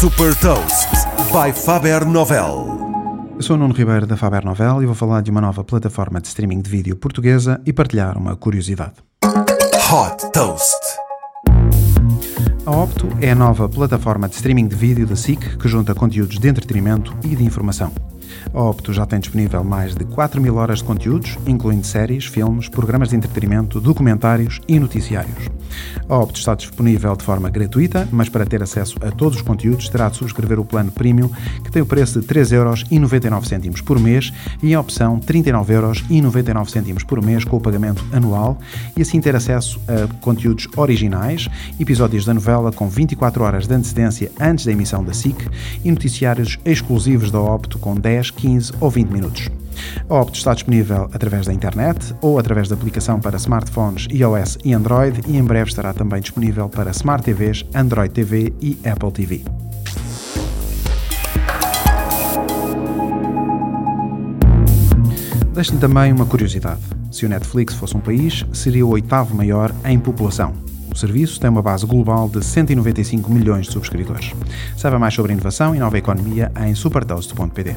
Super Toast by Faber Novel. Eu sou o Nuno Ribeiro da Faber Novel e vou falar de uma nova plataforma de streaming de vídeo portuguesa e partilhar uma curiosidade. Hot Toast. A Opto é a nova plataforma de streaming de vídeo da SIC que junta conteúdos de entretenimento e de informação. A Opto já tem disponível mais de 4 mil horas de conteúdos, incluindo séries, filmes, programas de entretenimento, documentários e noticiários. A Opto está disponível de forma gratuita, mas para ter acesso a todos os conteúdos terá de subscrever o plano Premium, que tem o preço de 3,99€ por mês e a opção 39,99€ por mês com o pagamento anual e assim ter acesso a conteúdos originais, episódios da novela com 24 horas de antecedência antes da emissão da SIC e noticiários exclusivos da Opto com 10, 15 ou 20 minutos. A Opto está disponível através da internet ou através da aplicação para smartphones iOS e Android e em breve estará também disponível para Smart TVs, Android TV e Apple TV. Deixo-lhe também uma curiosidade. Se o Netflix fosse um país, seria o oitavo maior em população. O serviço tem uma base global de 195 milhões de subscritores. Saiba mais sobre inovação e nova economia em supertoast.pt.